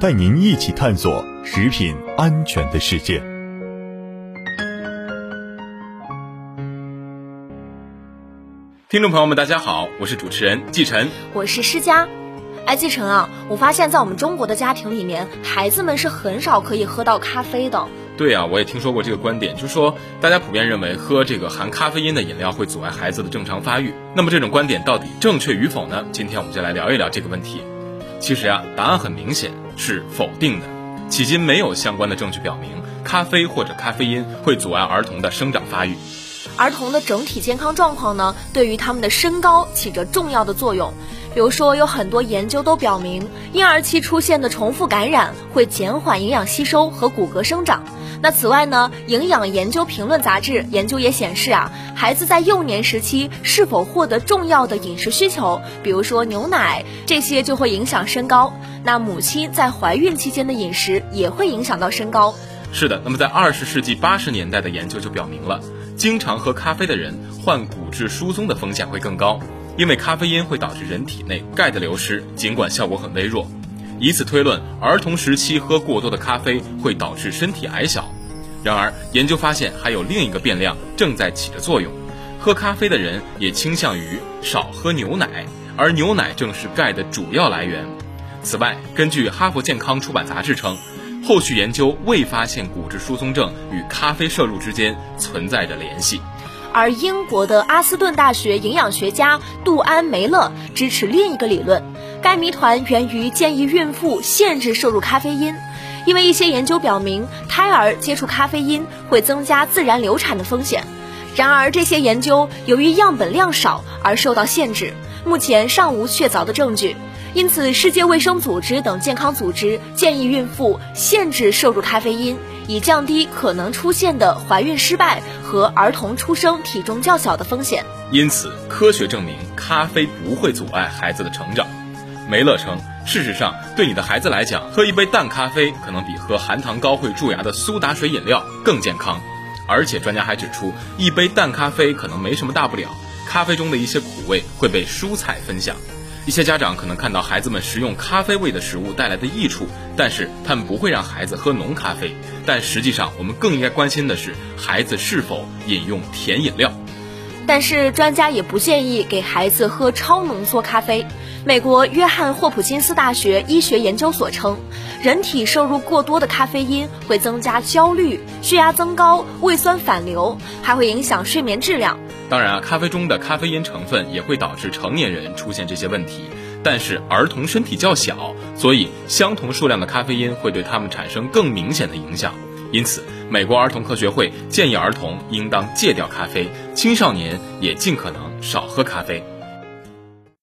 带您一起探索食品安全的世界。听众朋友们，大家好，我是主持人季晨，我是施佳。哎，季晨啊，我发现在我们中国的家庭里面，孩子们是很少可以喝到咖啡的。对啊，我也听说过这个观点，就是说大家普遍认为喝这个含咖啡因的饮料会阻碍孩子的正常发育。那么这种观点到底正确与否呢？今天我们就来聊一聊这个问题。其实啊，答案很明显是否定的。迄今没有相关的证据表明咖啡或者咖啡因会阻碍儿童的生长发育。儿童的整体健康状况呢，对于他们的身高起着重要的作用。比如说，有很多研究都表明，婴儿期出现的重复感染会减缓营养吸收和骨骼生长。那此外呢，《营养研究评论》杂志研究也显示啊，孩子在幼年时期是否获得重要的饮食需求，比如说牛奶，这些就会影响身高。那母亲在怀孕期间的饮食也会影响到身高。是的，那么在二十世纪八十年代的研究就表明了，经常喝咖啡的人患骨质疏松的风险会更高，因为咖啡因会导致人体内钙的流失，尽管效果很微弱。以此推论，儿童时期喝过多的咖啡会导致身体矮小。然而，研究发现还有另一个变量正在起着作用：喝咖啡的人也倾向于少喝牛奶，而牛奶正是钙的主要来源。此外，根据《哈佛健康》出版杂志称，后续研究未发现骨质疏松症与咖啡摄入之间存在着联系。而英国的阿斯顿大学营养学家杜安·梅勒支持另一个理论。该谜团源于建议孕妇限制摄入咖啡因，因为一些研究表明，胎儿接触咖啡因会增加自然流产的风险。然而，这些研究由于样本量少而受到限制，目前尚无确凿的证据。因此，世界卫生组织等健康组织建议孕妇限制摄入咖啡因，以降低可能出现的怀孕失败和儿童出生体重较小的风险。因此，科学证明咖啡不会阻碍孩子的成长。梅勒称，事实上，对你的孩子来讲，喝一杯淡咖啡可能比喝含糖高会蛀牙的苏打水饮料更健康。而且，专家还指出，一杯淡咖啡可能没什么大不了，咖啡中的一些苦味会被蔬菜分享。一些家长可能看到孩子们食用咖啡味的食物带来的益处，但是他们不会让孩子喝浓咖啡。但实际上，我们更应该关心的是孩子是否饮用甜饮料。但是，专家也不建议给孩子喝超浓缩咖啡。美国约翰霍普金斯大学医学研究所称，人体摄入过多的咖啡因会增加焦虑、血压增高、胃酸反流，还会影响睡眠质量。当然啊，咖啡中的咖啡因成分也会导致成年人出现这些问题，但是儿童身体较小，所以相同数量的咖啡因会对他们产生更明显的影响。因此，美国儿童科学会建议儿童应当戒掉咖啡，青少年也尽可能少喝咖啡。